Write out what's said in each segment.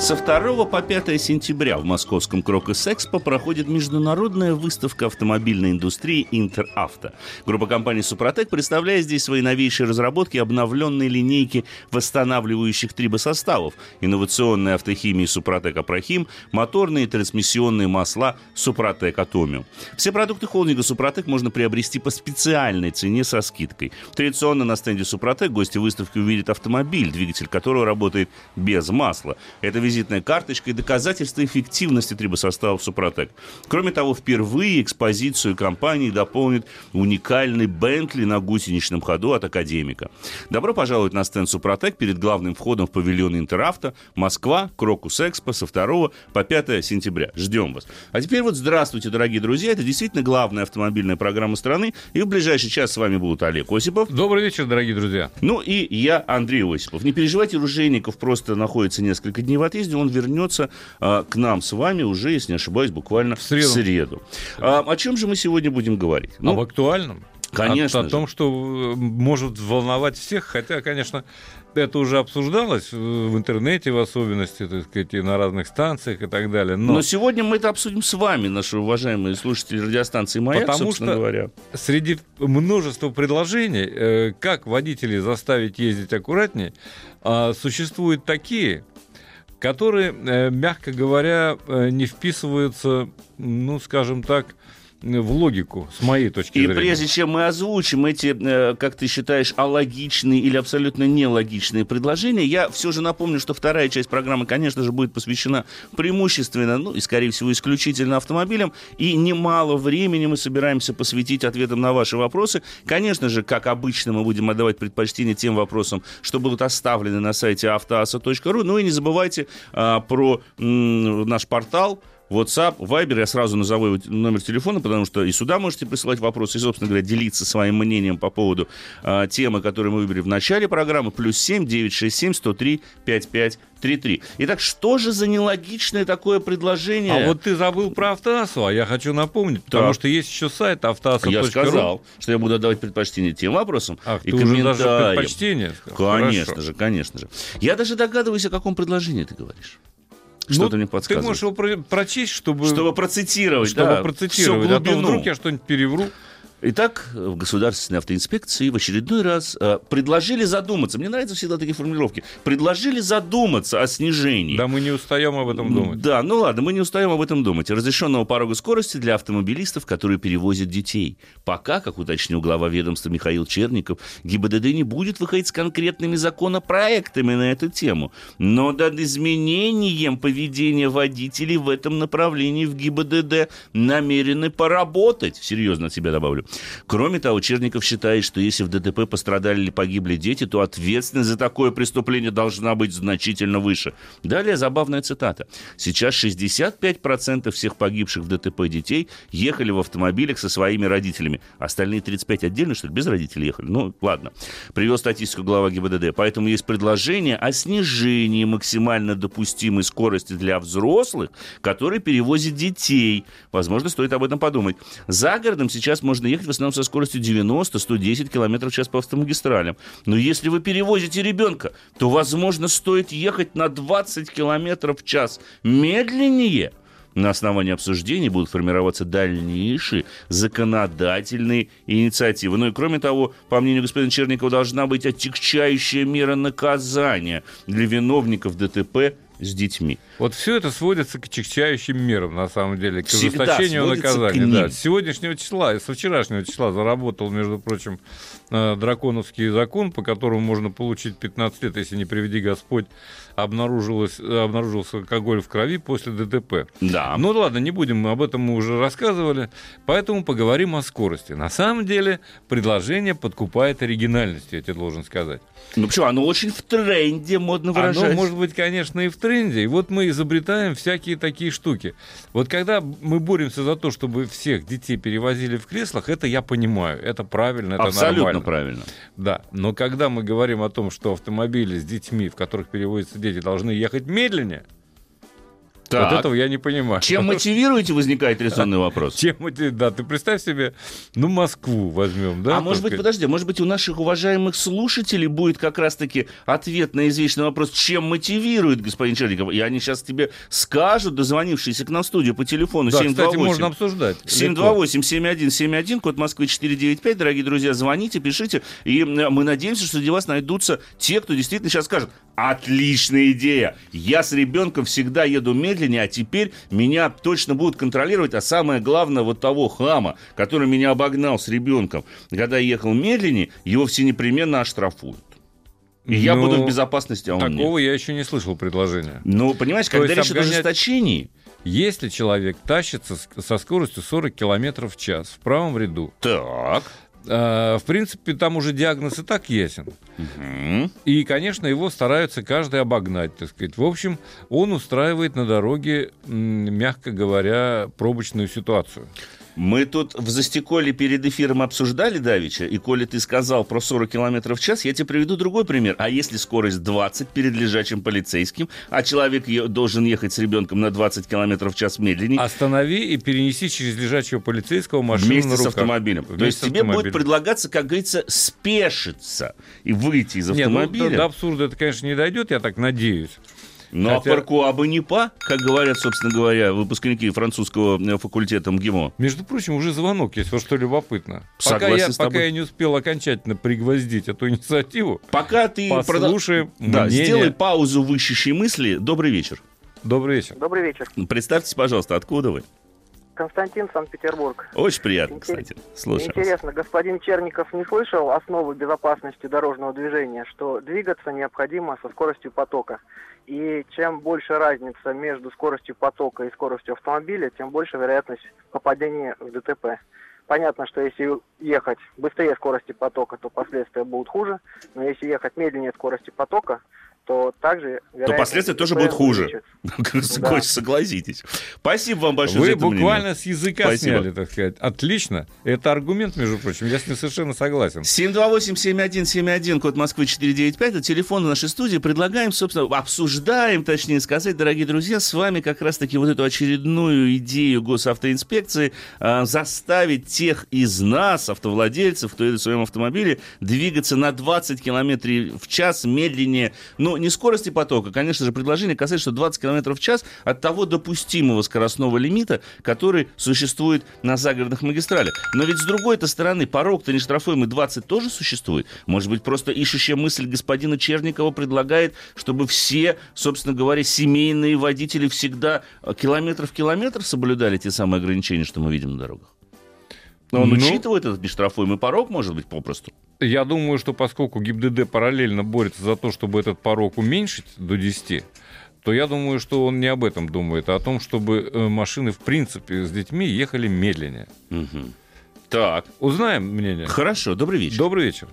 Со 2 по 5 сентября в московском Крокус Экспо проходит международная выставка автомобильной индустрии Интеравто. Группа компаний Супротек представляет здесь свои новейшие разработки обновленной линейки восстанавливающих трибосоставов, инновационной автохимии Супротек Апрохим, моторные и трансмиссионные масла Супротек Атомиум. Все продукты холдинга Супротек можно приобрести по специальной цене со скидкой. Традиционно на стенде Супротек гости выставки увидят автомобиль, двигатель которого работает без масла. Это визитная карточка и доказательство эффективности трибосоставов Супротек. Кроме того, впервые экспозицию компании дополнит уникальный Бентли на гусеничном ходу от Академика. Добро пожаловать на стенд Супротек перед главным входом в павильон Интеравто, Москва, Крокус Экспо со 2 по 5 сентября. Ждем вас. А теперь вот здравствуйте, дорогие друзья. Это действительно главная автомобильная программа страны. И в ближайший час с вами будут Олег Осипов. Добрый вечер, дорогие друзья. Ну и я, Андрей Осипов. Не переживайте, Ружейников просто находится несколько дней в отъезде отъезде, он вернется а, к нам с вами уже, если не ошибаюсь, буквально в среду. В среду. А, о чем же мы сегодня будем говорить? Ну, Об актуальном. Конечно. О, о том, что э, может волновать всех, хотя, конечно, это уже обсуждалось в интернете, в особенности, так сказать, и на разных станциях и так далее. Но, Но сегодня мы это обсудим с вами, наши уважаемые слушатели радиостанции «Маяк», Потому что говоря. среди множества предложений, э, как водителей заставить ездить аккуратнее, а, существуют такие, которые, э, мягко говоря, э, не вписываются, ну, скажем так, в логику, с моей точки и зрения. И прежде чем мы озвучим эти, э, как ты считаешь, алогичные или абсолютно нелогичные предложения, я все же напомню, что вторая часть программы, конечно же, будет посвящена преимущественно, ну и, скорее всего, исключительно автомобилям, и немало времени мы собираемся посвятить ответам на ваши вопросы. Конечно же, как обычно, мы будем отдавать предпочтение тем вопросам, что будут оставлены на сайте автоаса.ру. Ну и не забывайте а, про м, наш портал WhatsApp, Viber, я сразу назову номер телефона, потому что и сюда можете присылать вопросы, и, собственно говоря, делиться своим мнением по поводу э, темы, которую мы выбрали в начале программы, плюс 7 967 103 55 3-3. Итак, что же за нелогичное такое предложение? А вот ты забыл про Автоасу, а я хочу напомнить, потому так. что есть еще сайт автоаса.ру. Я сказал, что я буду отдавать предпочтение тем вопросам Ах, и ты комментариям. Уже даже предпочтение Конечно Хорошо. же, конечно же. Я даже догадываюсь, о каком предложении ты говоришь. Что-то ну, мне подсказывает. Ты можешь его про- прочесть, чтобы... Чтобы процитировать, чтобы да, процитировать. А то вдруг я что-нибудь перевру. Итак, в Государственной автоинспекции в очередной раз э, предложили задуматься. Мне нравятся всегда такие формулировки. Предложили задуматься о снижении. Да мы не устаем об этом думать. Да, ну ладно, мы не устаем об этом думать. Разрешенного порога скорости для автомобилистов, которые перевозят детей. Пока, как уточнил глава ведомства Михаил Черников, ГИБДД не будет выходить с конкретными законопроектами на эту тему. Но над изменением поведения водителей в этом направлении в ГИБДД намерены поработать. Серьезно от себя добавлю. Кроме того, Черников считает, что если в ДТП пострадали или погибли дети, то ответственность за такое преступление должна быть значительно выше. Далее забавная цитата. Сейчас 65% всех погибших в ДТП детей ехали в автомобилях со своими родителями. Остальные 35 отдельно, что ли, без родителей ехали? Ну, ладно. Привел статистику глава ГИБДД. Поэтому есть предложение о снижении максимально допустимой скорости для взрослых, которые перевозят детей. Возможно, стоит об этом подумать. За городом сейчас можно ехать ехать в основном со скоростью 90-110 км в час по автомагистралям. Но если вы перевозите ребенка, то, возможно, стоит ехать на 20 км в час медленнее. На основании обсуждений будут формироваться дальнейшие законодательные инициативы. Ну и кроме того, по мнению господина Черникова, должна быть отягчающая мера наказания для виновников ДТП с детьми. Вот все это сводится к чекчающим мерам, на самом деле, к Всегда ужесточению наказания. Да. С сегодняшнего числа, со вчерашнего числа заработал, между прочим, э, драконовский закон, по которому можно получить 15 лет, если не приведи Господь, обнаружилось, обнаружился алкоголь в крови после ДТП. Да. Ну ладно, не будем, об этом мы уже рассказывали, поэтому поговорим о скорости. На самом деле предложение подкупает оригинальностью, я тебе должен сказать. Ну почему? Оно очень в тренде, модно выражать. Оно может быть, конечно, и в тренде, и вот мы изобретаем всякие такие штуки. Вот когда мы боремся за то, чтобы всех детей перевозили в креслах, это я понимаю, это правильно, это Абсолютно нормально. правильно. Да, но когда мы говорим о том, что автомобили с детьми, в которых перевозятся дети, должны ехать медленнее, так. Вот этого я не понимаю. Чем мотивируете, возникает резонный вопрос. Чем да, ты представь себе, ну, Москву возьмем, да? А может быть, подожди, может быть, у наших уважаемых слушателей будет как раз-таки ответ на извечный вопрос, чем мотивирует господин Черников? И они сейчас тебе скажут, дозвонившиеся к нам в студию по телефону да, 728. кстати, можно обсуждать. 728-7171, код Москвы 495. Дорогие друзья, звоните, пишите. И мы надеемся, что среди вас найдутся те, кто действительно сейчас скажет, отличная идея, я с ребенком всегда еду медленнее, а теперь меня точно будут контролировать, а самое главное, вот того хама, который меня обогнал с ребенком, когда я ехал медленнее, его все непременно оштрафуют. И я буду в ну, безопасности, а он Такого нет. я еще не слышал предложения. Ну, понимаешь, То когда речь обгонять... о ожесточении... Если человек тащится со скоростью 40 км в час в правом ряду, так. А, в принципе, там уже диагноз и так ясен. Угу. И, конечно, его стараются каждый обогнать, так сказать. В общем, он устраивает на дороге, мягко говоря, пробочную ситуацию. Мы тут в Застеколе перед эфиром обсуждали Давича, и коли ты сказал про 40 км в час, я тебе приведу другой пример. А если скорость 20 перед лежачим полицейским, а человек должен ехать с ребенком на 20 км в час медленнее? Останови и перенеси через лежачего полицейского машину Вместе с автомобилем. Вместе То есть тебе будет предлагаться, как говорится, спешиться и выйти из автомобиля. Нет, ну, до абсурда это, конечно, не дойдет, я так надеюсь. Ну, Хотя... а паркуа бы не па, как говорят, собственно говоря, выпускники французского э, факультета МГИМО. Между прочим, уже звонок есть, вот что любопытно. Пока, я, пока я не успел окончательно пригвоздить эту инициативу, пока ты послушаем. Да, сделай паузу в ищущей мысли. Добрый вечер. Добрый вечер. Добрый вечер. Представьтесь, пожалуйста, откуда вы? Константин, Санкт-Петербург. Очень приятно, Интер... кстати. Слушаю Интересно, вас. господин Черников не слышал основы безопасности дорожного движения, что двигаться необходимо со скоростью потока. И чем больше разница между скоростью потока и скоростью автомобиля, тем больше вероятность попадения в ДТП. Понятно, что если ехать быстрее скорости потока, то последствия будут хуже, но если ехать медленнее скорости потока, то также... То последствия тоже будут хуже. Да. Согласитесь. Спасибо вам большое Вы за это буквально мнение. с языка Спасибо. сняли, так сказать. Отлично. Это аргумент, между прочим. Я с ним совершенно согласен. 728-7171, код Москвы 495, это телефон нашей студии. Предлагаем, собственно, обсуждаем, точнее сказать, дорогие друзья, с вами как раз-таки вот эту очередную идею госавтоинспекции э, заставить тех из нас, автовладельцев, кто едет в своем автомобиле, двигаться на 20 км в час медленнее, ну, не скорости потока, конечно же, предложение касается, что 20 км в час от того допустимого скоростного лимита, который существует на загородных магистралях. Но ведь с другой-то стороны, порог-то нештрафуемый 20 тоже существует. Может быть, просто ищущая мысль господина Черникова предлагает, чтобы все, собственно говоря, семейные водители всегда километр в километр соблюдали те самые ограничения, что мы видим на дорогах? Но он ну, учитывает этот нештрафуемый порог, может быть, попросту? Я думаю, что поскольку ГИБДД параллельно борется за то, чтобы этот порог уменьшить до 10, то я думаю, что он не об этом думает, а о том, чтобы э, машины, в принципе, с детьми ехали медленнее. Угу. Так. Узнаем мнение. Хорошо, добрый вечер. Добрый вечер.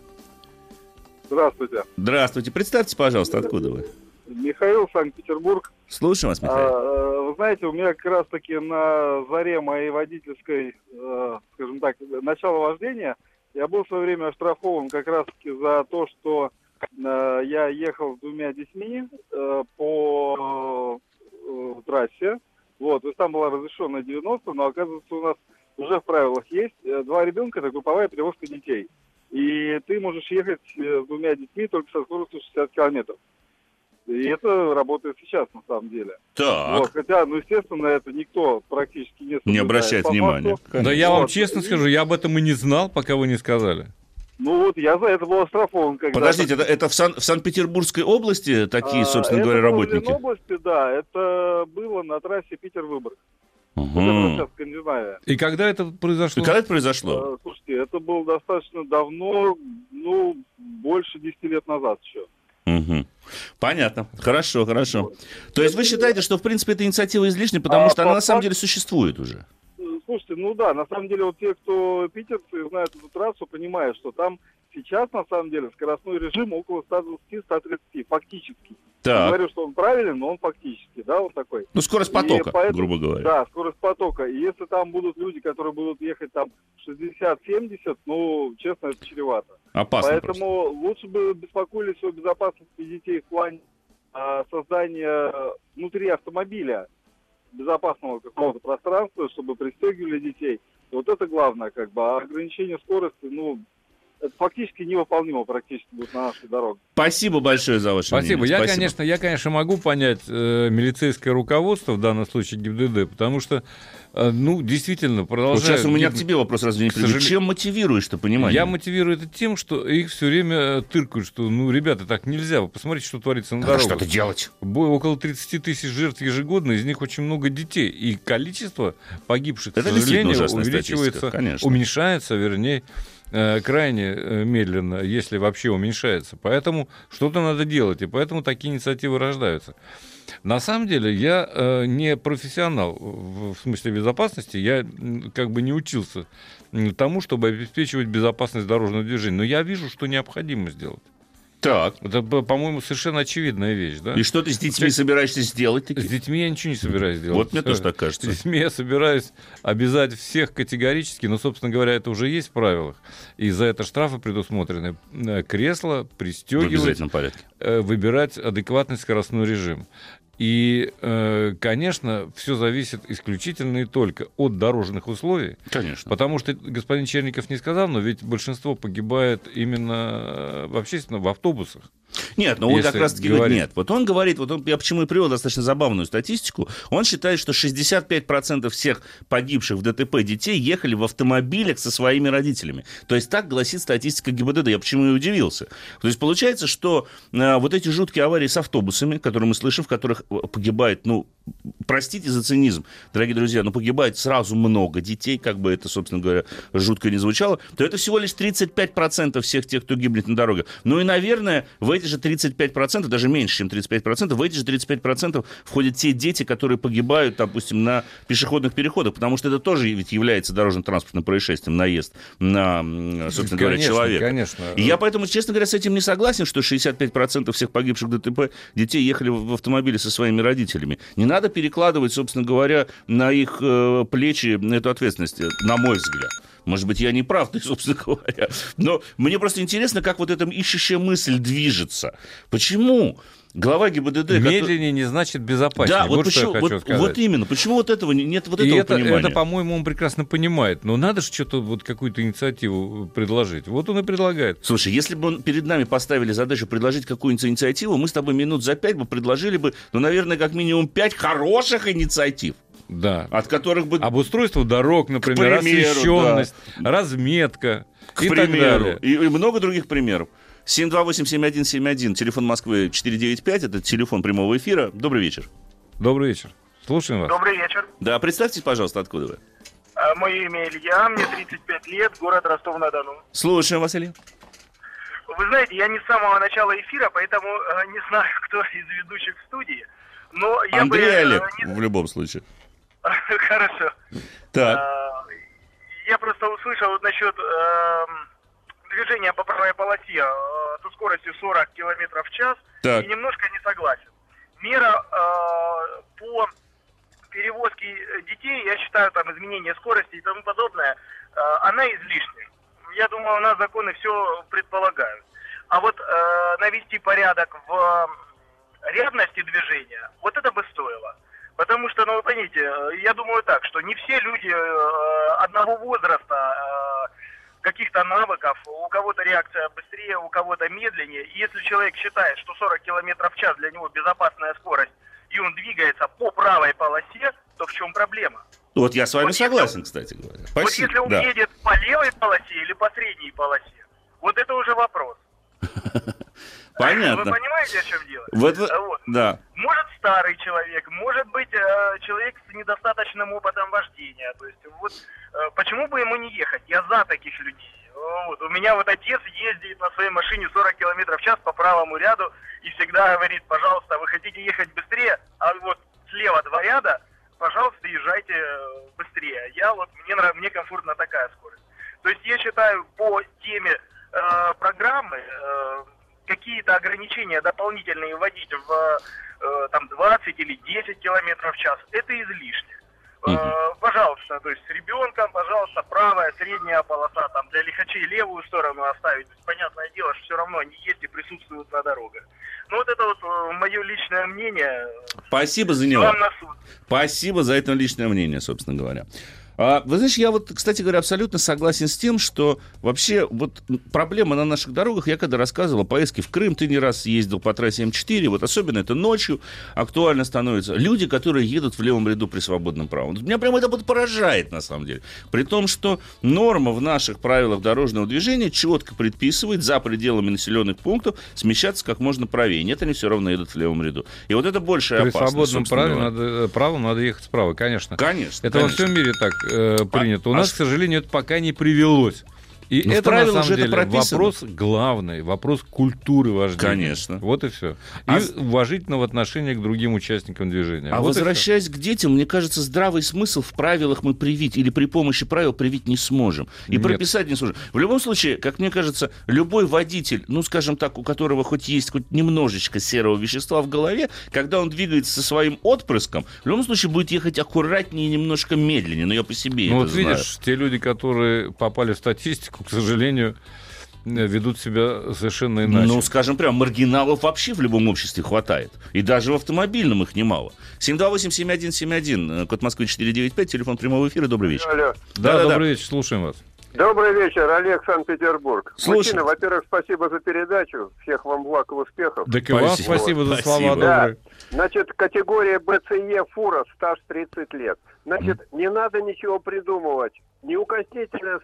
Здравствуйте. Здравствуйте. Представьте, пожалуйста, откуда вы? Михаил, Санкт-Петербург. Слушаем вас, Михаил. А, э, вы знаете, у меня как раз-таки на заре моей водительской, э, скажем так, начала вождения, я был в свое время оштрафован как раз-таки за то, что э, я ехал с двумя детьми по трассе. Вот, то есть там была разрешенная 90, но оказывается у нас уже в правилах есть два ребенка, это групповая перевозка детей. И ты можешь ехать с двумя детьми только со скоростью 60 километров. И это работает сейчас, на самом деле. Так. Вот, хотя, ну, естественно, это никто практически не Не обращает внимания. Да я вам честно скажу, я об этом и не знал, пока вы не сказали. Ну вот я за это был оштрафован. Когда Подождите, это, это в, Сан, в Санкт-Петербургской области такие, а, собственно говоря, работники? Это в области, да. Это было на трассе Питер-Выборг. Угу. Вот И когда это произошло? И когда это произошло? А, слушайте, это было достаточно давно, ну, больше 10 лет назад еще. Угу. Понятно. Хорошо, хорошо. То есть вы считаете, что в принципе эта инициатива излишняя, потому а что она на самом деле существует уже? Слушайте, ну да, на самом деле вот те, кто питерцы знают эту трассу, понимают, что там сейчас, на самом деле, скоростной режим около 120-130, фактически. Так. Я говорю, что он правильный, но он фактически, да, он такой. Ну, скорость потока, поэтому, грубо говоря. Да, скорость потока. И если там будут люди, которые будут ехать там 60-70, ну, честно, это чревато. Опасно Поэтому просто. лучше бы беспокоились о безопасности детей в плане а, создания внутри автомобиля безопасного какого-то пространства, чтобы пристегивали детей. Вот это главное, как бы. А ограничение скорости, ну, это фактически невыполнимо практически будет на нашей дороге. Спасибо большое за ваше Спасибо. мнение. Я, Спасибо. конечно, я, конечно, могу понять э, милицейское руководство, в данном случае ГИБДД, потому что, ну, действительно, продолжают... Вот сейчас у меня к тебе вопрос разве не К сожалению- Чем мотивируешь ты понимание? Я мотивирую это тем, что их все время э, тыркают, что, ну, ребята, так нельзя. Вы посмотрите, что творится на Надо дорогах. что-то делать. Около 30 тысяч жертв ежегодно, из них очень много детей. И количество погибших, к Это действительно сожалению, увеличивается, конечно. уменьшается, вернее, э, крайне э, медленно, если вообще уменьшается. Поэтому что-то надо делать, и поэтому такие инициативы рождаются. На самом деле я э, не профессионал в, в смысле безопасности, я как бы не учился тому, чтобы обеспечивать безопасность дорожного движения. Но я вижу, что необходимо сделать. Так. Это, по- по-моему, совершенно очевидная вещь. Да? И что ты с детьми собираешься сделать? С таки? детьми я ничего не собираюсь делать. Вот мне тоже так кажется. С детьми я собираюсь обязать всех категорически, но, собственно говоря, это уже есть в правилах. И за это штрафы предусмотрены. Э, Кресло В пристегивать, обязательном порядке. э, выбирать адекватный скоростной режим. И, э, конечно, все зависит исключительно и только от дорожных условий, Конечно. потому что господин Черников не сказал, но ведь большинство погибает именно э, в общественном, в автобусах. Нет, но он Если как раз таки говорит, нет. Вот он говорит, вот он, я почему и привел достаточно забавную статистику, он считает, что 65% всех погибших в ДТП детей ехали в автомобилях со своими родителями. То есть так гласит статистика ГИБДД. Я почему и удивился. То есть получается, что э, вот эти жуткие аварии с автобусами, которые мы слышим, в которых э, погибает, ну, простите за цинизм, дорогие друзья, но погибает сразу много детей, как бы это, собственно говоря, жутко не звучало, то это всего лишь 35% всех тех, кто гибнет на дорогах. Ну и, наверное, в эти же 35%, даже меньше, чем 35%, в эти же 35% входят те дети, которые погибают, допустим, на пешеходных переходах, потому что это тоже ведь является дорожно-транспортным происшествием, наезд на, собственно говоря, Конечно, человека. конечно. И я поэтому, честно говоря, с этим не согласен, что 65% всех погибших в ДТП детей ехали в автомобиле со своими родителями. Не надо перекладывать, собственно говоря, на их э, плечи эту ответственность, э, на мой взгляд. Может быть, я не прав, собственно говоря. Но мне просто интересно, как вот эта ищущая мысль движется. Почему глава ГИБДД... который- Медленнее не значит безопаснее. Да, вот, вот почему, вот, сказать. вот именно. Почему вот этого не- нет вот И этого это, понимания? это, по-моему, он прекрасно понимает. Но надо же что-то, вот какую-то инициативу предложить. Вот он и предлагает. Слушай, если бы он перед нами поставили задачу предложить какую-нибудь инициативу, мы с тобой минут за пять бы предложили бы, ну, наверное, как минимум пять хороших инициатив, Да. от которых бы... Обустройство дорог, например, примеру, освещенность, разметка к и так примеру, далее. И, и много других примеров. 728-7171, телефон Москвы 495, это телефон прямого эфира. Добрый вечер. Добрый вечер. Слушаем вас. Добрый вечер. Да, представьтесь, пожалуйста, откуда вы. А, Мое имя Илья, мне 35 лет, город Ростов-на-Дону. Слушаем, Василий. Вы знаете, я не с самого начала эфира, поэтому э, не знаю, кто из ведущих в студии. Но я Андрей бы... э, Олег, не- в любом случае. Хорошо. Так, А, Я просто услышал вот насчет движения по правой полосе э, со скоростью 40 километров в час Так. и немножко не согласен. Мера э, по перевозке детей, я считаю, там изменение скорости и тому подобное, э, она излишняя. Я думаю, у нас законы все предполагают. А вот э, навести порядок в рядности движения, вот это бы стоило. Потому что, ну, вы поймите, э, я думаю так, что не все люди э, одного возраста, э, каких-то навыков, у кого-то реакция быстрее, у кого-то медленнее. И если человек считает, что 40 километров в час для него безопасная скорость, и он двигается по правой полосе, то в чем проблема? вот я с вами вот если- согласен, кстати говоря. Вот Спасибо. если он да. едет по левой полосе или по средней полосе, вот это уже вопрос. Понятно. Вы понимаете, о чем дело? Вот, вы- А вот. да. Может старый человек, может быть э, человек с недостаточным опытом вождения. То есть вот э, почему бы ему не ехать? Я за таких людей. Вот. У меня вот отец ездит на своей машине 40 километров в час по правому ряду и всегда говорит, пожалуйста, вы хотите ехать быстрее, а вот слева два ряда, пожалуйста, езжайте э, быстрее. Я вот мне мне комфортна такая скорость. То есть я считаю по теме э, ограничения дополнительные вводить в э, там 20 или 10 километров в час, это излишне. Э, пожалуйста, то есть с ребенком, пожалуйста, правая, средняя полоса, там для лихачей левую сторону оставить. Понятное дело, что все равно они есть и присутствуют на дорогах. Ну вот это вот э, мое личное мнение. Спасибо за него. Спасибо за это личное мнение, собственно говоря. А, вы знаешь, я вот, кстати говоря, абсолютно согласен с тем, что вообще вот проблема на наших дорогах, я когда рассказывал о поездке в Крым, ты не раз ездил по трассе М4, вот особенно это ночью актуально становится. Люди, которые едут в левом ряду при свободном праве. Меня прямо это вот поражает, на самом деле. При том, что норма в наших правилах дорожного движения четко предписывает за пределами населенных пунктов смещаться как можно правее. Нет, они все равно едут в левом ряду. И вот это большая При опасность. При свободном праве надо, э, праву надо ехать справа, конечно. Конечно. Это конечно. во всем мире так э, принято. У а, нас, а... к сожалению, это пока не привелось. И Но ну, это, на самом деле, вопрос главный, вопрос культуры вождения. Конечно. Вот и все. И а... уважительного отношения к другим участникам движения. А вот возвращаясь к детям, мне кажется, здравый смысл в правилах мы привить или при помощи правил привить не сможем. И Нет. прописать не сможем. В любом случае, как мне кажется, любой водитель, ну, скажем так, у которого хоть есть хоть немножечко серого вещества в голове, когда он двигается со своим отпрыском, в любом случае будет ехать аккуратнее и немножко медленнее. Но я по себе ну, это вот знаю. видишь, те люди, которые попали в статистику, к сожалению, ведут себя совершенно иначе. Ну, скажем прям, маргиналов вообще в любом обществе хватает. И даже в автомобильном их немало. 728-7171, код Москвы 495, телефон прямого эфира. Добрый вечер. Алло. Да, да, да добрый да. вечер, слушаем вас. Добрый вечер, Олег, Санкт-Петербург. Мужчина, во-первых, спасибо за передачу. Всех вам благ и успехов. Так и вам спасибо за слова да. Значит, категория БЦЕ фура, стаж 30 лет. Значит, mm. не надо ничего придумывать. Неукоснительное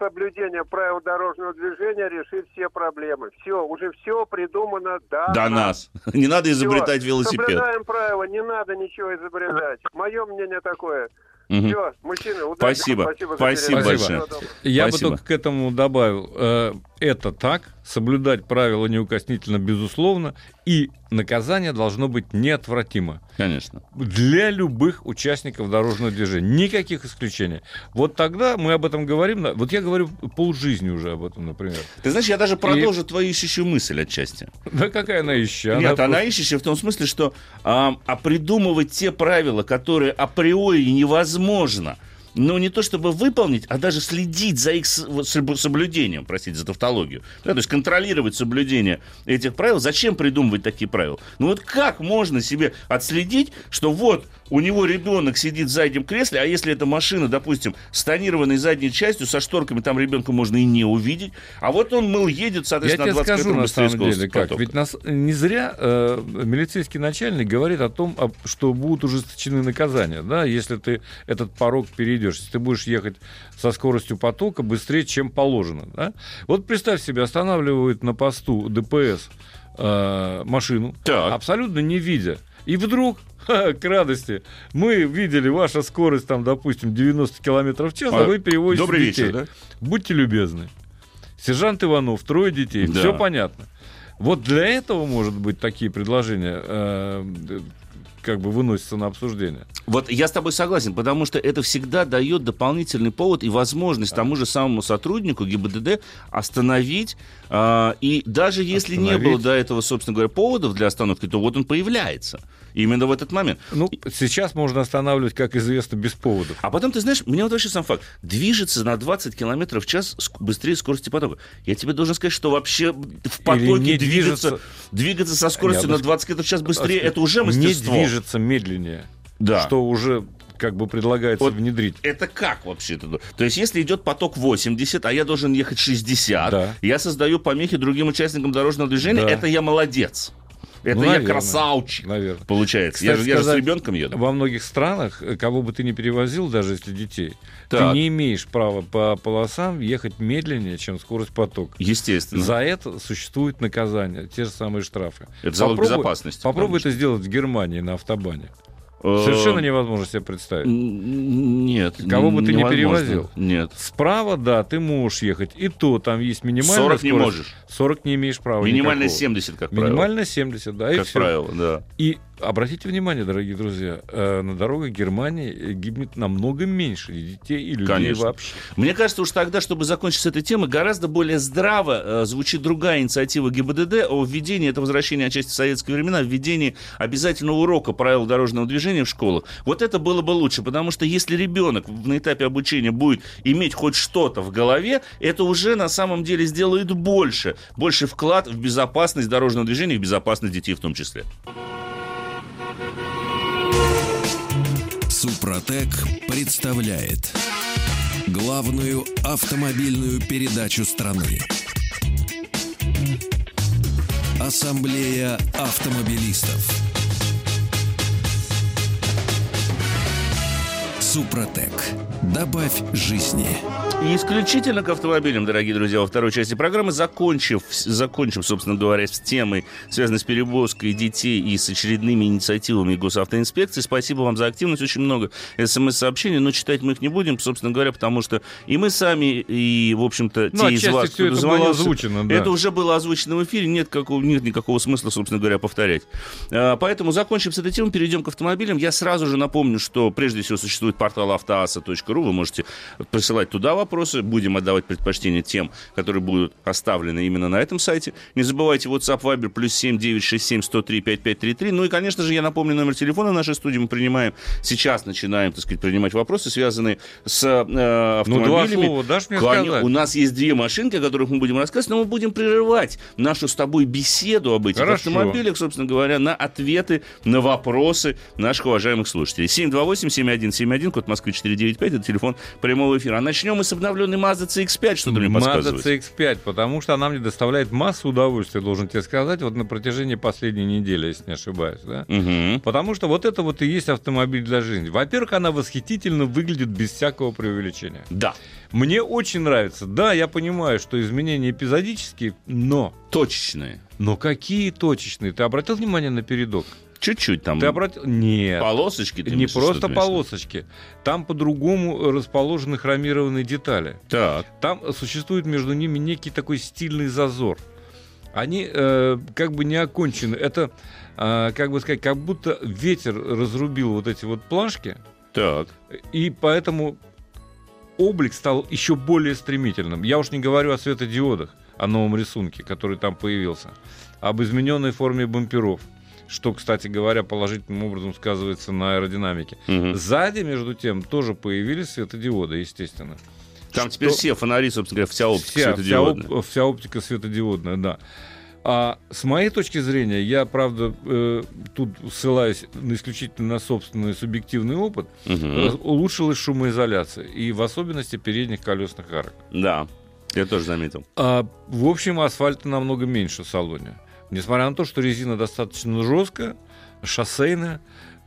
соблюдение правил дорожного движения решит все проблемы. Все, уже все придумано до, до нас. нас. Не надо изобретать все. велосипед. Соблюдаем правила, не надо ничего изобретать. Мое мнение такое. Угу. Все, мужчины, удачи. Спасибо. Спасибо, спасибо большое. Я спасибо. бы только к этому добавил. Это так, соблюдать правила неукоснительно, безусловно, и наказание должно быть неотвратимо. Конечно. Для любых участников дорожного движения. Никаких исключений. Вот тогда мы об этом говорим. Вот я говорю полжизни уже об этом, например. Ты знаешь, я даже продолжу и... твою ищущую мысль отчасти. Да какая она ищущая? Нет, она, она ищущая в том смысле, что а, а придумывать те правила, которые априори невозможно – ну, не то чтобы выполнить, а даже следить за их соблюдением, простите за тавтологию. Да, то есть контролировать соблюдение этих правил. Зачем придумывать такие правила? Ну вот как можно себе отследить, что вот у него ребенок сидит в заднем кресле, а если эта машина, допустим, с тонированной задней частью, со шторками, там ребенка можно и не увидеть, а вот он, мыл, едет, соответственно, Я тебе скажу, на самом деле, как. Ведь нас, не зря э, милицейский начальник говорит о том, что будут ужесточены наказания, да, если ты этот порог перейдешь, если ты будешь ехать со скоростью потока быстрее, чем положено, да. Вот представь себе, останавливают на посту ДПС э, машину, так. абсолютно не видя, и вдруг к радости. Мы видели ваша скорость, там, допустим, 90 километров в час, а, а вы перевозите Добрый детей. вечер, да? Будьте любезны. Сержант Иванов, трое детей, да. все понятно. Вот для этого, может быть, такие предложения э, как бы выносятся на обсуждение. Вот я с тобой согласен, потому что это всегда дает дополнительный повод и возможность тому же самому сотруднику ГИБДД остановить. Э, и даже если остановить. не было до этого, собственно говоря, поводов для остановки, то вот он появляется. Именно в этот момент. Ну, сейчас можно останавливать, как известно, без поводов. А потом, ты знаешь, мне вот вообще сам факт. Движется на 20 километров в час быстрее скорости потока. Я тебе должен сказать, что вообще в потоке двигаться, двигаться со скоростью Я на 20 километров в час быстрее, это уже мастерство. Не движется медленнее. Да. Что уже как бы предлагается вот внедрить. Это как вообще-то? То есть, если идет поток 80, а я должен ехать 60, да. я создаю помехи другим участникам дорожного движения, да. это я молодец. Это ну, наверное, я красавчик, наверное. получается. Кстати, я, же, я же с ребенком еду. Во многих странах, э, кого бы ты ни перевозил, даже если детей, так. ты не имеешь права по полосам ехать медленнее, чем скорость потока. Естественно. За это существует наказание, те же самые штрафы. Это залог попробуй, безопасности. Попробуй это сделать в Германии на автобане. Совершенно невозможно себе представить. Нет. Кого бы ты не перевозил. Нет. Справа, да, ты можешь ехать. И то там есть минимальная 40 скорость. не можешь. 40 не имеешь права Минимально никакого. 70, как правило. Минимально 70, да, и Как все. правило, да. И обратите внимание, дорогие друзья, э, на дорогах Германии гибнет намного меньше детей и людей Конечно. вообще. Мне кажется, уж тогда, чтобы закончить с этой темой, гораздо более здраво э, звучит другая инициатива ГИБДД о введении, это возвращение отчасти в советские времена, введении обязательного урока правил дорожного движения в школах. Вот это было бы лучше, потому что если ребенок на этапе обучения будет иметь хоть что-то в голове, это уже на самом деле сделает больше, больше вклад в безопасность дорожного движения, в безопасность детей в том числе. Супротек представляет главную автомобильную передачу страны. Ассамблея автомобилистов. Супротек. Добавь жизни. И исключительно к автомобилям, дорогие друзья, во второй части программы, закончив, закончим, собственно говоря, с темой, связанной с перевозкой детей и с очередными инициативами госавтоинспекции. Спасибо вам за активность. Очень много смс-сообщений, но читать мы их не будем, собственно говоря, потому что и мы сами, и, в общем-то, ну, те из вас, кто это было озвучено, да. Это уже было озвучено в эфире, нет, какого, нет никакого смысла, собственно говоря, повторять. А, поэтому закончим с этой темой, перейдем к автомобилям. Я сразу же напомню, что прежде всего существует портал автоаса.ру. Вы можете присылать туда вопросы. Будем отдавать предпочтение тем, которые будут оставлены именно на этом сайте. Не забывайте WhatsApp Viber плюс 7 967 103 5533. Ну и, конечно же, я напомню номер телефона нашей студии. Мы принимаем, сейчас начинаем, так сказать, принимать вопросы, связанные с э, автомобилями. Ну, два слова дашь мне сказать? У нас есть две машинки, о которых мы будем рассказывать, но мы будем прерывать нашу с тобой беседу об этих Хорошо. автомобилях, собственно говоря, на ответы на вопросы наших уважаемых слушателей. 728-7171, код Москвы 495, это телефон прямого эфира. А начнем мы с обновленный Mazda CX-5, что-то мне подсказывает. Mazda CX-5, потому что она мне доставляет массу удовольствия, должен тебе сказать, вот на протяжении последней недели, если не ошибаюсь. Да? Угу. Потому что вот это вот и есть автомобиль для жизни. Во-первых, она восхитительно выглядит без всякого преувеличения. Да. Мне очень нравится. Да, я понимаю, что изменения эпизодические, но... Точечные. Но какие точечные? Ты обратил внимание на передок? Чуть-чуть там. Ты обратил? Нет. Полосочки? Ты не мыслишь, просто полосочки. Там по-другому расположены хромированные детали. Так. Там существует между ними некий такой стильный зазор. Они э, как бы не окончены. Это, э, как бы сказать, как будто ветер разрубил вот эти вот плашки. Так. И поэтому облик стал еще более стремительным. Я уж не говорю о светодиодах, о новом рисунке, который там появился, об измененной форме бамперов что, кстати говоря, положительным образом сказывается на аэродинамике. Угу. Сзади, между тем, тоже появились светодиоды, естественно. Там что... теперь все фонари, собственно говоря, вся оптика вся, светодиодная. Вся, оп... вся оптика светодиодная, да. А с моей точки зрения, я, правда, э, тут ссылаюсь на исключительно на собственный субъективный опыт, угу. улучшилась шумоизоляция, и в особенности передних колесных арок. Да, я тоже заметил. А, в общем, асфальта намного меньше в салоне. Несмотря на то, что резина достаточно жесткая, шоссейная,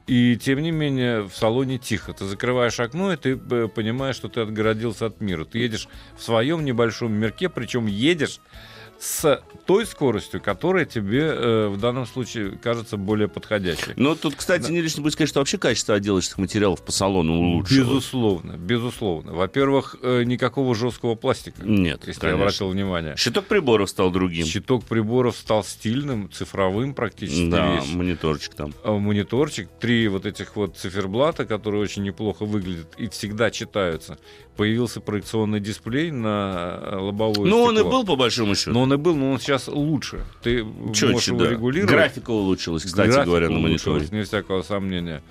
и тем не менее в салоне тихо. Ты закрываешь окно, и ты э, понимаешь, что ты отгородился от мира. Ты едешь в своем небольшом мирке, причем едешь с той скоростью, которая тебе э, в данном случае кажется более подходящей. Но тут, кстати, да. не лишне будет сказать, что вообще качество отделочных материалов по салону улучшилось. Безусловно, безусловно. Во-первых, э, никакого жесткого пластика. Нет, если конечно. я обратил внимание. Щиток приборов стал другим. Щиток приборов стал стильным, цифровым практически. Да, весь. мониторчик там. А, мониторчик, три вот этих вот циферблата, которые очень неплохо выглядят и всегда читаются появился проекционный дисплей на э, лобовое Ну, он и был, по большому счету. Но он и был, но он сейчас лучше. Ты Четче, можешь его да. регулировать. Графика улучшилась, кстати Графика говоря, на мониторе. Не всякого сомнения.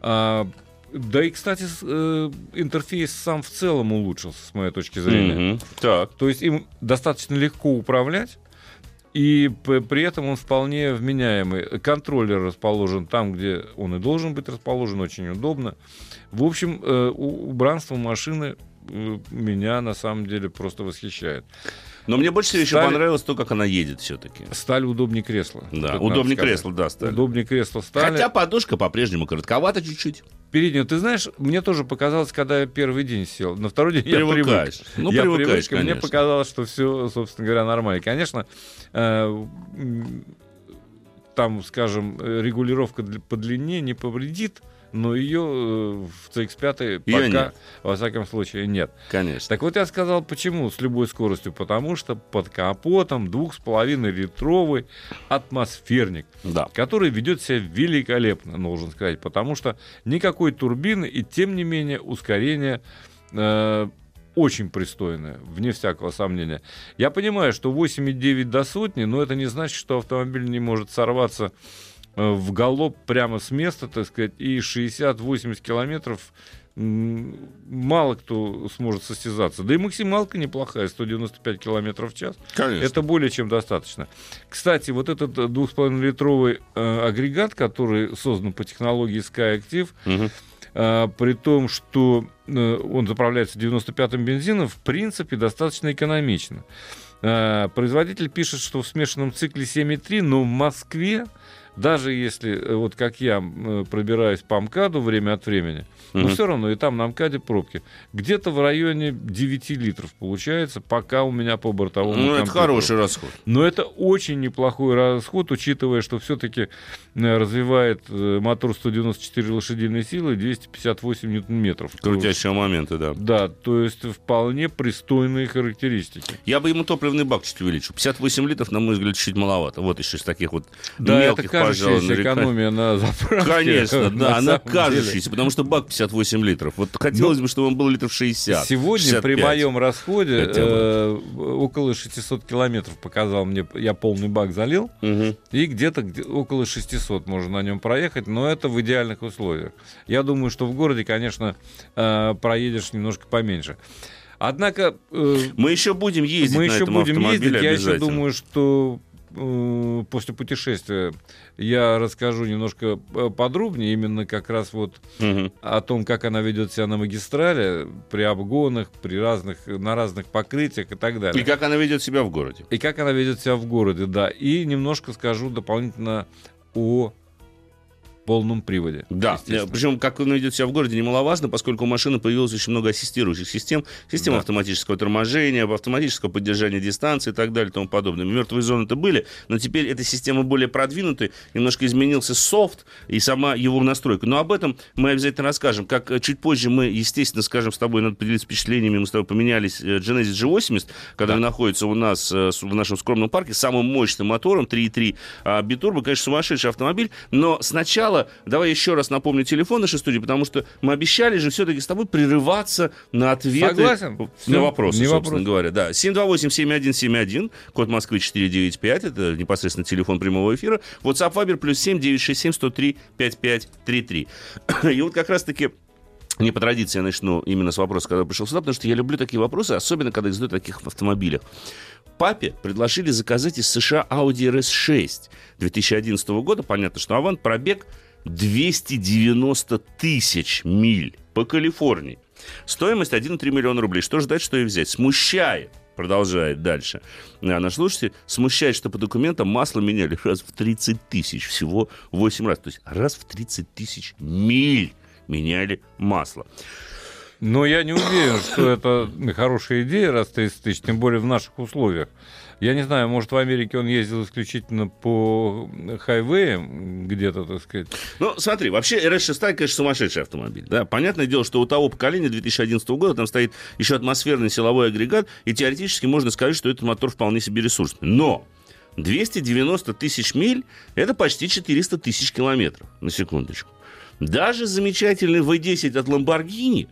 А, да и, кстати, э, интерфейс сам в целом улучшился, с моей точки зрения. Mm-hmm. Так. То есть им достаточно легко управлять, и при этом он вполне вменяемый. Контроллер расположен там, где он и должен быть расположен, очень удобно. В общем, э, убранство машины э, меня на самом деле просто восхищает. Но мне больше всего сталь... еще понравилось то, как она едет все-таки. Сталь удобнее кресла. Да, удобнее кресла, да, сталь. Удобнее кресла стали. Хотя подушка по-прежнему коротковата чуть-чуть. Переднюю, ты знаешь, мне тоже показалось, когда я первый день сел. На второй день привыкаешь. я привык. Ну, я привыкаешь, привык, мне показалось, что все, собственно говоря, нормально. Конечно, э, там, скажем, регулировка по длине не повредит, но ее э, в CX5 пока, нет. во всяком случае, нет. Конечно. Так вот я сказал, почему с любой скоростью, потому что под капотом 2,5-литровый атмосферник, да. который ведет себя великолепно, должен сказать, потому что никакой турбины и, тем не менее, ускорение э, очень пристойное, вне всякого сомнения. Я понимаю, что 8,9 до сотни, но это не значит, что автомобиль не может сорваться в галоп прямо с места, так сказать, и 60-80 километров мало кто сможет состязаться. Да и максималка неплохая, 195 километров в час. Конечно. Это более чем достаточно. Кстати, вот этот 2,5-литровый э, агрегат, который создан по технологии SkyActiv, угу. э, при том, что э, он заправляется 95-м бензином, в принципе, достаточно экономично. Э, производитель пишет, что в смешанном цикле 7,3, но в Москве даже если, э, вот как я, э, пробираюсь по МКАДу время от времени, но все равно и там на МКАДе пробки. Где-то в районе 9 литров получается, пока у меня по бортовому Ну, это хороший расход. Но это очень неплохой расход, учитывая, что все-таки э, развивает мотор 194 лошадиной силы 258 ньютон-метров. Крутящего момента, да. Да, то есть вполне пристойные характеристики. Я бы ему топливный бак чуть увеличил. 58 литров, на мой взгляд, чуть маловато. Вот еще из таких вот да, мелких, это кажущаяся экономия на заправке. Конечно, да, она кажущаяся, потому что бак 58 литров. Вот хотелось бы, чтобы он был литров 60. Сегодня при моем расходе э, около 600 километров показал мне, я полный бак залил, и где-то около 600 можно на нем проехать, но это в идеальных условиях. Я думаю, что в городе, конечно, э, проедешь немножко поменьше. Однако... Э, мы еще будем ездить мы на еще этом будем ездить. Я еще думаю, что после путешествия я расскажу немножко э, подробнее, именно как раз вот угу. о том, как она ведет себя на магистрале, при обгонах, при разных, на разных покрытиях и так далее. И как она ведет себя в городе. И как она ведет себя в городе, да. И немножко скажу дополнительно о полном приводе. Да, причем как он ведет себя в городе немаловажно, поскольку у машины появилось очень много ассистирующих систем, систем да. автоматического торможения, автоматического поддержания дистанции и так далее и тому подобное. Мертвые зоны-то были, но теперь эта система более продвинутая, немножко изменился софт и сама его настройка. Но об этом мы обязательно расскажем. Как э, чуть позже мы, естественно, скажем с тобой, надо поделиться впечатлениями, мы с тобой поменялись э, Genesis G80, который да. находится у нас э, в нашем скромном парке, самым мощным мотором, 3.3 а, битурбо, конечно, сумасшедший автомобиль, но сначала сначала давай еще раз напомню телефон нашей студии, потому что мы обещали же все-таки с тобой прерываться на ответы Согласен. на вопросы, не собственно вопрос. говоря. Да. 728-7171, код Москвы 495, это непосредственно телефон прямого эфира. WhatsApp Viber плюс 7 967 103 5533. И вот как раз-таки не по традиции я начну именно с вопроса, когда пришел сюда, потому что я люблю такие вопросы, особенно когда их задают в таких автомобилях. Папе предложили заказать из США Audi RS6 2011 года. Понятно, что Авант пробег 290 тысяч миль по Калифорнии. Стоимость 1,3 миллиона рублей. Что ждать, что и взять? Смущает продолжает дальше а наш слушатель, смущает, что по документам масло меняли раз в 30 тысяч, всего 8 раз. То есть раз в 30 тысяч миль меняли масло. Но я не уверен, что это хорошая идея, раз 30 тысяч, тем более в наших условиях. Я не знаю, может, в Америке он ездил исключительно по хайвеям где-то, так сказать. Ну, смотри, вообще RS6, конечно, сумасшедший автомобиль. Да? Понятное дело, что у того поколения 2011 года там стоит еще атмосферный силовой агрегат, и теоретически можно сказать, что этот мотор вполне себе ресурсный. Но 290 тысяч миль – это почти 400 тысяч километров, на секундочку. Даже замечательный V10 от Lamborghini,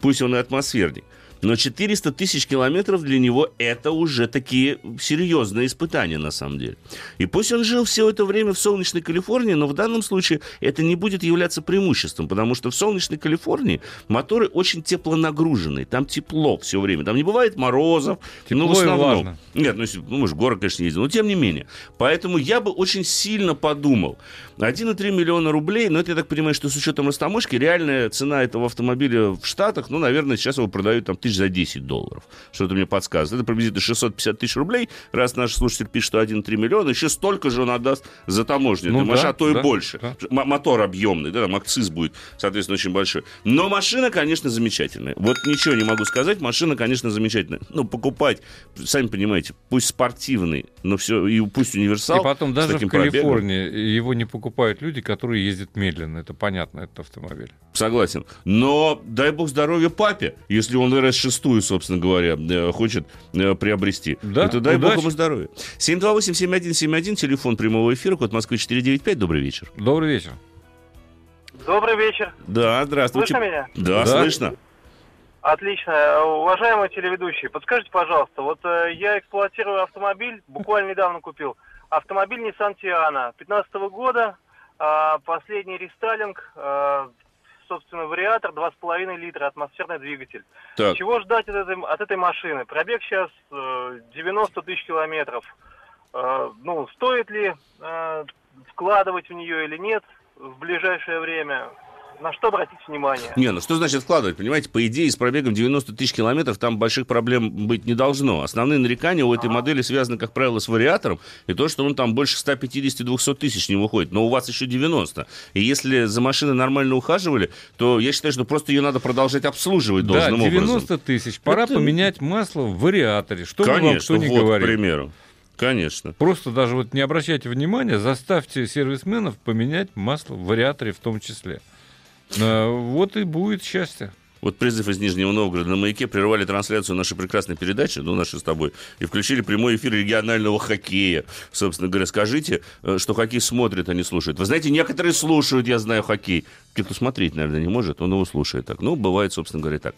пусть он и атмосферник, но 400 тысяч километров для него это уже такие серьезные испытания на самом деле. И пусть он жил все это время в солнечной Калифорнии, но в данном случае это не будет являться преимуществом, потому что в солнечной Калифорнии моторы очень теплонагруженные, там тепло все время, там не бывает морозов. Тепло ну, в основном. важно. Нет, ну, ну мы же город, конечно, ездим, но тем не менее. Поэтому я бы очень сильно подумал. 1,3 миллиона рублей, но это, я так понимаю, что с учетом растаможки, реальная цена этого автомобиля в Штатах, ну, наверное, сейчас его продают там тысяч тысяч за 10 долларов. Что-то мне подсказывает. Это приблизительно 650 тысяч рублей. Раз наш слушатель пишет, что 1,3 миллиона, еще столько же он отдаст за таможню. Ну, да, а то и да, больше. Да. Мотор объемный, да, там акциз будет, соответственно, очень большой. Но машина, конечно, замечательная. Вот ничего не могу сказать. Машина, конечно, замечательная. Ну, покупать, сами понимаете, пусть спортивный, но все, и пусть универсал. И потом даже в Калифорнии пробегом. его не покупают люди, которые ездят медленно. Это понятно, этот автомобиль. Согласен. Но дай бог здоровья папе, если он РС-6, собственно говоря, э, хочет э, приобрести. Да, Это дай удачи. бог ему здоровья. 728-7171, телефон прямого эфира, код Москвы 495. Добрый вечер. Добрый вечер. Добрый вечер. Да, здравствуйте. Слышно меня? Да, да. слышно. Отлично. Уважаемые телеведущие, подскажите, пожалуйста, вот э, я эксплуатирую автомобиль, буквально недавно купил. Автомобиль Nissan Tiana 15 года, э, последний рестайлинг, э, собственно, вариатор 2,5 литра, атмосферный двигатель. Так. Чего ждать от этой, от этой машины? Пробег сейчас э, 90 тысяч километров. Э, ну, стоит ли э, вкладывать в нее или нет в ближайшее время? На что обратить внимание? Не, ну что значит вкладывать? Понимаете, по идее, с пробегом 90 тысяч километров там больших проблем быть не должно. Основные нарекания у этой А-а-а. модели связаны, как правило, с вариатором и то, что он там больше 150-200 тысяч не выходит. Но у вас еще 90. И если за машиной нормально ухаживали, то я считаю, что просто ее надо продолжать обслуживать должным да, 90 образом. тысяч. Пора Это... поменять масло в вариаторе. Что Конечно, вам кто не вот, говорит. к примеру. Конечно. Просто даже вот не обращайте внимания, заставьте сервисменов поменять масло в вариаторе в том числе. Э, вот и будет счастье. Вот призыв из Нижнего Новгорода на «Маяке» прервали трансляцию нашей прекрасной передачи, ну, нашей с тобой, и включили прямой эфир регионального хоккея. Собственно говоря, скажите, э, что хоккей смотрят, а не слушают. Вы знаете, некоторые слушают, я знаю, хоккей. Те, кто смотреть, наверное, не может, он его слушает так. Ну, бывает, собственно говоря, так.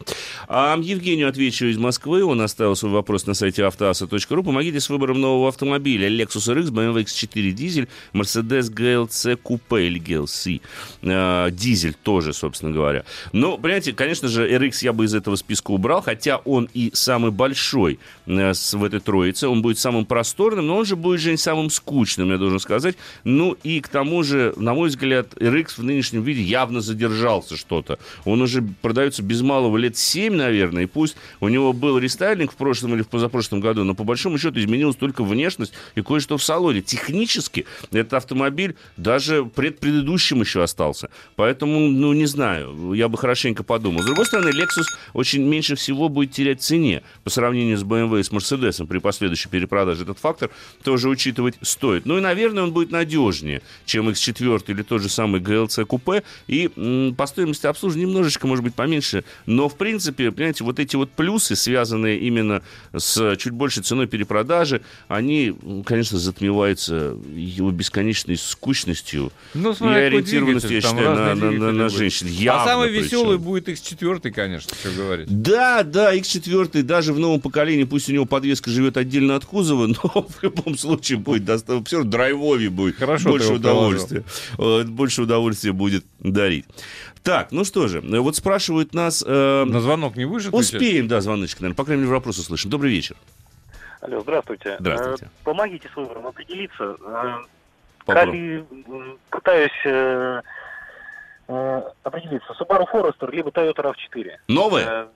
А Евгению отвечу из Москвы. Он оставил свой вопрос на сайте автоаса.ру. Помогите с выбором нового автомобиля. Lexus RX, BMW X4 дизель, Mercedes GLC Coupe или GLC. А, дизель тоже, собственно говоря. Но, понимаете, конечно же, RX я бы из этого списка убрал, хотя он и самый большой э, в этой троице. Он будет самым просторным, но он же будет, Жень, самым скучным, я должен сказать. Ну и к тому же, на мой взгляд, RX в нынешнем виде явно задержался что-то. Он уже продается без малого лет 7, наверное, и пусть у него был рестайлинг в прошлом или в позапрошлом году, но по большому счету изменилась только внешность и кое-что в салоне. Технически этот автомобиль даже пред предыдущим еще остался. Поэтому, ну, не знаю, я бы хорошенько подумал. Стороны, Lexus очень меньше всего будет терять в цене по сравнению с BMW и с Mercedes при последующей перепродаже. Этот фактор тоже учитывать стоит. Ну и, наверное, он будет надежнее, чем X4 или тот же самый GLC купе. И и по стоимости обслуживания немножечко, может быть, поменьше. Но, в принципе, понимаете, вот эти вот плюсы, связанные именно с чуть большей ценой перепродажи, они, конечно, затмеваются его бесконечной скучностью ну, смотри, и ориентированностью, я считаю, на, на, на, на женщин. Явно, а самый веселый будет X4, конечно, что говорить. Да, да, X4 даже в новом поколении, пусть у него подвеска живет отдельно от кузова, но в любом случае будет достаточно, все равно драйвовее будет. Хорошо больше удовольствия. Больше удовольствия будет дарить. Так, ну что же, вот спрашивают нас... Э, На звонок не выжит? Успеем, да, звоночек, наверное. По крайней мере, вопрос услышим. Добрый вечер. Алло, здравствуйте. Здравствуйте. Э, помогите с выбором определиться. Э, как пытаюсь э, определиться. Subaru Forester либо Toyota RAV4. Новые? Э,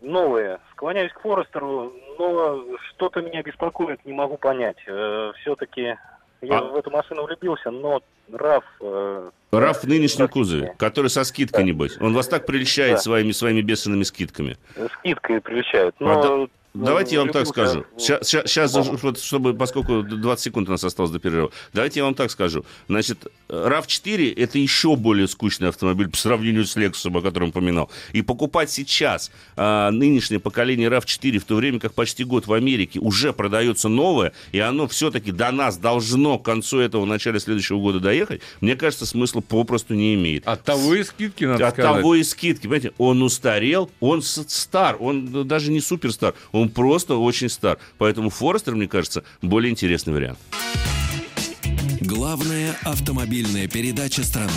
новые. Склоняюсь к Форестеру, но что-то меня беспокоит, не могу понять. Э, все-таки я а... в эту машину влюбился, но RAV... Э, RAV в нынешнем кузове, который со скидкой, да. небось. Он вас так прилещает да. своими, своими бешеными скидками. Скидкой прилещает, но... А, Давайте я вам так скажу. Сейчас, сейчас, вот, чтобы, поскольку 20 секунд у нас осталось до перерыва, давайте я вам так скажу. Значит, RAV4 – это еще более скучный автомобиль по сравнению с Lexus, о котором упоминал. И покупать сейчас а, нынешнее поколение RAV4, в то время как почти год в Америке уже продается новое, и оно все-таки до нас должно к концу этого, начале следующего года доехать, мне кажется, смысла попросту не имеет. От того и скидки, надо От сказать. того и скидки. Понимаете, он устарел, он стар, он даже не суперстар, он он просто очень стар. Поэтому Форестер, мне кажется, более интересный вариант. Главная автомобильная передача страны.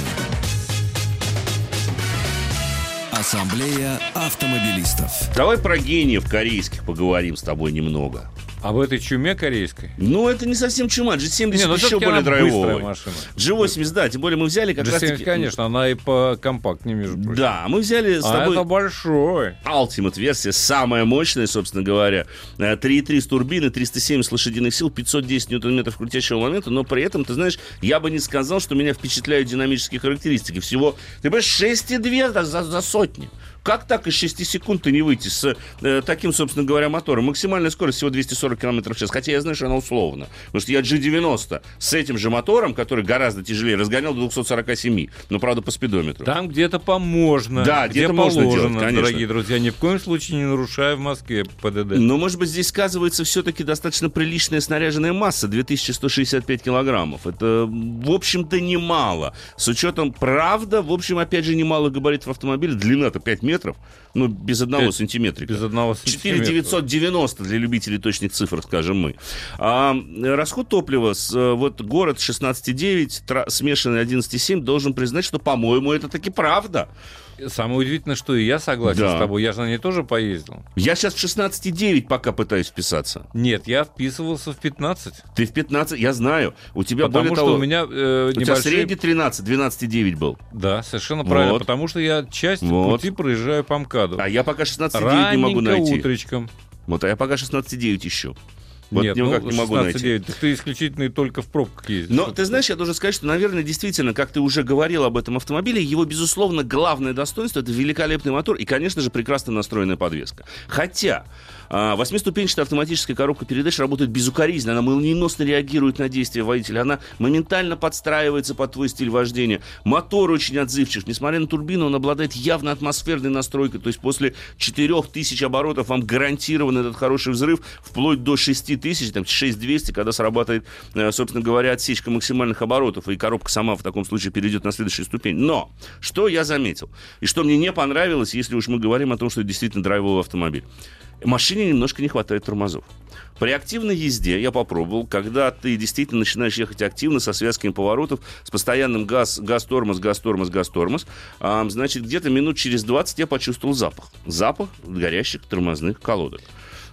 Ассамблея автомобилистов. Давай про гениев корейских поговорим с тобой немного. А в этой чуме корейской? Ну, это не совсем чума. G70 не, ну, еще более драйвовая. машина. G80, да, тем более мы взяли как G70, раз таки... конечно, она и по компактнее, между прочим. Да, мы взяли с а тобой... это большой. Ultimate версия, самая мощная, собственно говоря. 3.3 э, с турбины, 370 лошадиных сил, 510 ньютон-метров крутящего момента, но при этом, ты знаешь, я бы не сказал, что меня впечатляют динамические характеристики. Всего, ты понимаешь, 6,2 за, за сотню. Как так из 6 секунд ты не выйти с э, таким, собственно говоря, мотором? Максимальная скорость всего 240 км в час. Хотя я знаю, что она условно. Потому что я G90 с этим же мотором, который гораздо тяжелее, разгонял до 247. Но, правда, по спидометру. Там где-то поможно. Да, где где-то можно делать, конечно. Дорогие друзья, ни в коем случае не нарушая в Москве ПДД. Но, может быть, здесь сказывается все-таки достаточно приличная снаряженная масса. 2165 килограммов. Это, в общем-то, немало. С учетом, правда, в общем, опять же, немало габаритов автомобиля. Длина-то 5 метров метров, ну, без одного 5, сантиметрика. Без одного сантиметра. 4990 для любителей точных цифр, скажем мы. А, расход топлива, с, вот город 16,9, смешанный 11,7, должен признать, что, по-моему, это таки правда. Самое удивительное, что и я согласен да. с тобой. Я же на ней тоже поездил. Я сейчас в 16,9 пока пытаюсь вписаться. Нет, я вписывался в 15. Ты в 15, я знаю. У тебя потому более что того, у меня э, у тебя средний 13, 12,9 был. Да, совершенно вот. правильно. Потому что я часть вот. пути проезжаю по МКАДу. А я пока 16,9 не могу найти. утречком. Вот, а я пока 16,9 ищу. Вот Нет, никак ну, не могу найти. 9, ты исключительно только в пробках ездишь. Но ты знаешь, я должен сказать, что, наверное, действительно, как ты уже говорил об этом автомобиле, его, безусловно, главное достоинство — это великолепный мотор и, конечно же, прекрасно настроенная подвеска. Хотя восьмиступенчатая автоматическая коробка передач работает безукоризненно, она молниеносно реагирует на действия водителя, она моментально подстраивается под твой стиль вождения. Мотор очень отзывчив, несмотря на турбину, он обладает явно атмосферной настройкой, то есть после 4000 оборотов вам гарантирован этот хороший взрыв, вплоть до 6000, там 6200, когда срабатывает, э, собственно говоря, отсечка максимальных оборотов, и коробка сама в таком случае перейдет на следующую ступень. Но, что я заметил, и что мне не понравилось, если уж мы говорим о том, что это действительно драйвовый автомобиль машине немножко не хватает тормозов. При активной езде я попробовал, когда ты действительно начинаешь ехать активно со связками поворотов, с постоянным газ, газ-тормоз, газ-тормоз, газ-тормоз, а, значит, где-то минут через 20 я почувствовал запах. Запах горящих тормозных колодок.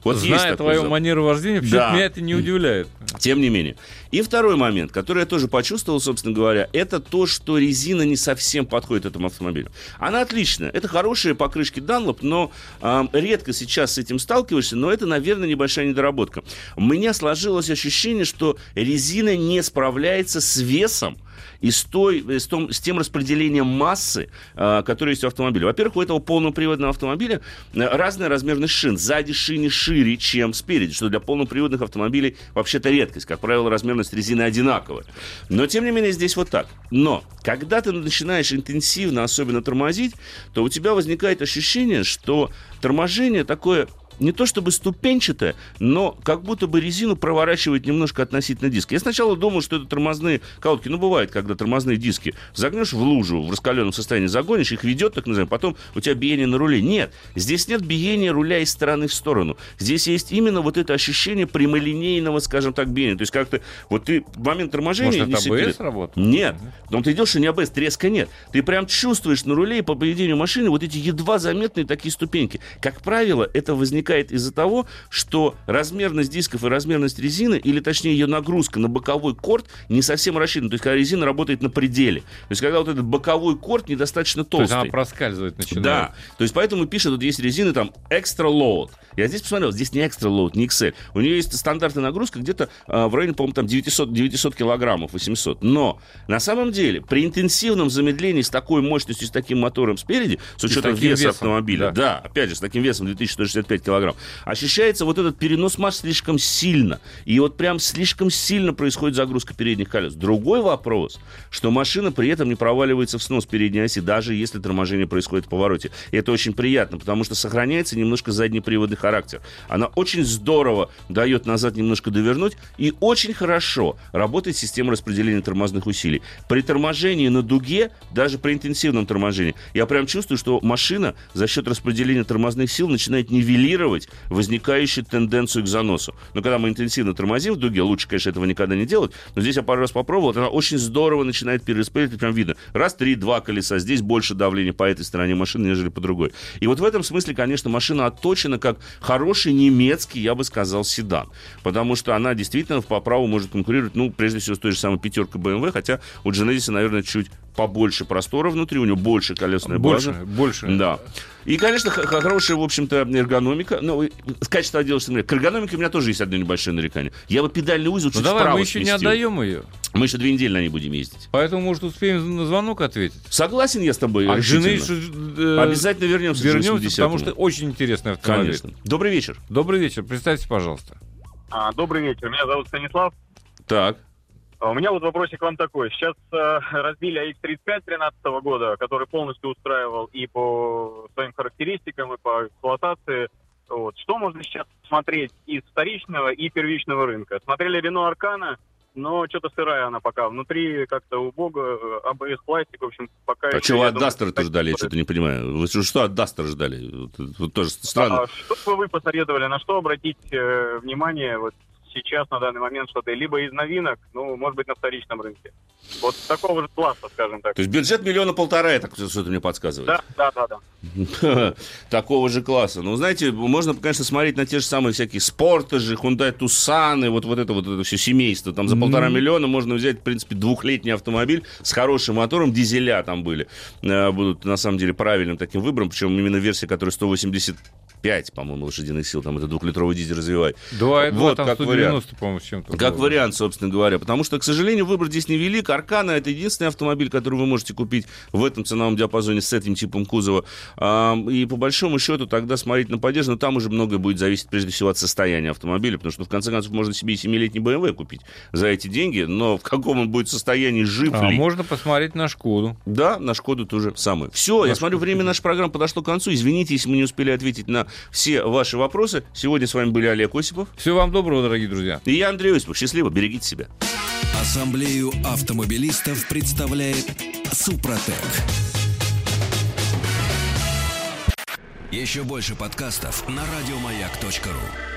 Вот Зная твою запах. манеру вождения, да. меня это не удивляет. Тем не менее. И второй момент, который я тоже почувствовал, собственно говоря, это то, что резина не совсем подходит этому автомобилю. Она отличная. Это хорошие покрышки Dunlop, но э, редко сейчас с этим сталкиваешься, но это, наверное, небольшая недоработка. У меня сложилось ощущение, что резина не справляется с весом и с, той, с, том, с тем распределением массы, э, которое есть у автомобиля. Во-первых, у этого полноприводного автомобиля э, разная размерность шин. Сзади шины шире, чем спереди, что для полноприводных автомобилей вообще-то редкость. Как правило, размерность резины одинаковая. Но, тем не менее, здесь вот так. Но, когда ты начинаешь интенсивно, особенно тормозить, то у тебя возникает ощущение, что торможение такое не то чтобы ступенчатая, но как будто бы резину проворачивает немножко относительно диска. Я сначала думал, что это тормозные колодки. Ну, бывает, когда тормозные диски загнешь в лужу, в раскаленном состоянии загонишь, их ведет, так называемый, потом у тебя биение на руле. Нет, здесь нет биения руля из стороны в сторону. Здесь есть именно вот это ощущение прямолинейного, скажем так, биения. То есть как-то вот ты в момент торможения... Может, это АБС работает? Нет. Но ты идешь, и не АБС, треска нет. Ты прям чувствуешь на руле и по поведению машины вот эти едва заметные такие ступеньки. Как правило, это возникает возникает из-за того, что размерность дисков и размерность резины, или точнее ее нагрузка на боковой корт не совсем рассчитана. То есть, когда резина работает на пределе. То есть, когда вот этот боковой корт недостаточно толстый. То есть, она проскальзывает начинает. Да. То есть, поэтому пишет, вот есть резины там extra load. Я здесь посмотрел, здесь не extra load, не XL. У нее есть стандартная нагрузка где-то а, в районе, по-моему, там 900, 900 килограммов, 800. Но на самом деле при интенсивном замедлении с такой мощностью, с таким мотором спереди, с учетом веса весом, автомобиля, да. да, опять же, с таким весом 2165 килограмм, килограмм. Ощущается вот этот перенос масс слишком сильно. И вот прям слишком сильно происходит загрузка передних колес. Другой вопрос, что машина при этом не проваливается в снос передней оси, даже если торможение происходит в повороте. И это очень приятно, потому что сохраняется немножко заднеприводный характер. Она очень здорово дает назад немножко довернуть, и очень хорошо работает система распределения тормозных усилий. При торможении на дуге, даже при интенсивном торможении, я прям чувствую, что машина за счет распределения тормозных сил начинает нивелировать нивелировать возникающую тенденцию к заносу. Но когда мы интенсивно тормозим в дуге, лучше, конечно, этого никогда не делать, но здесь я пару раз попробовал, она очень здорово начинает перераспределять, прям видно. Раз, три, два колеса, здесь больше давления по этой стороне машины, нежели по другой. И вот в этом смысле, конечно, машина отточена как хороший немецкий, я бы сказал, седан. Потому что она действительно по праву может конкурировать, ну, прежде всего, с той же самой пятеркой BMW, хотя у Genesis, наверное, чуть побольше простора внутри, у него больше колесная больше, база. Больше, Да. И, конечно, хорошая, в общем-то, эргономика. Ну, качество отдела, к эргономике у меня тоже есть одно небольшое нарекание. Я бы педальный узел ну, чуть давай, вправо мы еще сместил. не отдаем ее. Мы еще две недели на ней будем ездить. Поэтому, может, успеем на звонок ответить. Согласен я с тобой. А жены решительно. Обязательно вернемся, вернемся, потому что очень интересный автомобиль. Конечно. Добрый вечер. Добрый вечер. Представьте, пожалуйста. А, добрый вечер. Меня зовут Станислав. Так. А У меня вот вопросик к вам такой. Сейчас э, разбили AX35 2013 года, который полностью устраивал и по своим характеристикам, и по эксплуатации. Вот. Что можно сейчас смотреть из вторичного и первичного рынка? Смотрели Renault Аркана, но что-то сырая она пока. Внутри как-то убого, АБС пластик, в общем, пока... А чего вы от Дастера-то ждали? Я что-то не понимаю. Вы что, что от Дастера ждали? Вот тоже странно. А, что бы вы посоветовали, на что обратить э, внимание вот сейчас, на данный момент, что-то либо из новинок, ну, может быть, на вторичном рынке. Вот такого же класса, скажем так. То есть бюджет миллиона полтора, это что-то мне подсказывает. Да, да, да, да. Такого же класса. Ну, знаете, можно, конечно, смотреть на те же самые всякие спорты же, Hyundai Tucson, вот, вот это вот это все семейство. Там за полтора миллиона можно взять, в принципе, двухлетний автомобиль с хорошим мотором, дизеля там были. Э, будут, на самом деле, правильным таким выбором, причем именно версия, которая 180 5, по-моему, лошадиных сил, там это двухлитровый дизель развивает. Да, вот, там как 190, вариант. по-моему, с чем-то. Как было. вариант, собственно говоря. Потому что, к сожалению, выбор здесь невелик. Аркана — это единственный автомобиль, который вы можете купить в этом ценовом диапазоне с этим типом кузова. И по большому счету тогда смотреть на поддержку, но там уже многое будет зависеть прежде всего от состояния автомобиля, потому что, в конце концов, можно себе и 7-летний BMW купить за эти деньги, но в каком он будет состоянии, жив а, ли. можно посмотреть на Шкоду. Да, на Шкоду тоже самое. Все, на я смотрю, время нашей программы подошло к концу. Извините, если мы не успели ответить на все ваши вопросы. Сегодня с вами были Олег Осипов. Всего вам доброго, дорогие друзья. И я, Андрей Осипов. Счастливо, берегите себя. Ассамблею автомобилистов представляет Супротек. Еще больше подкастов на радиомаяк.ру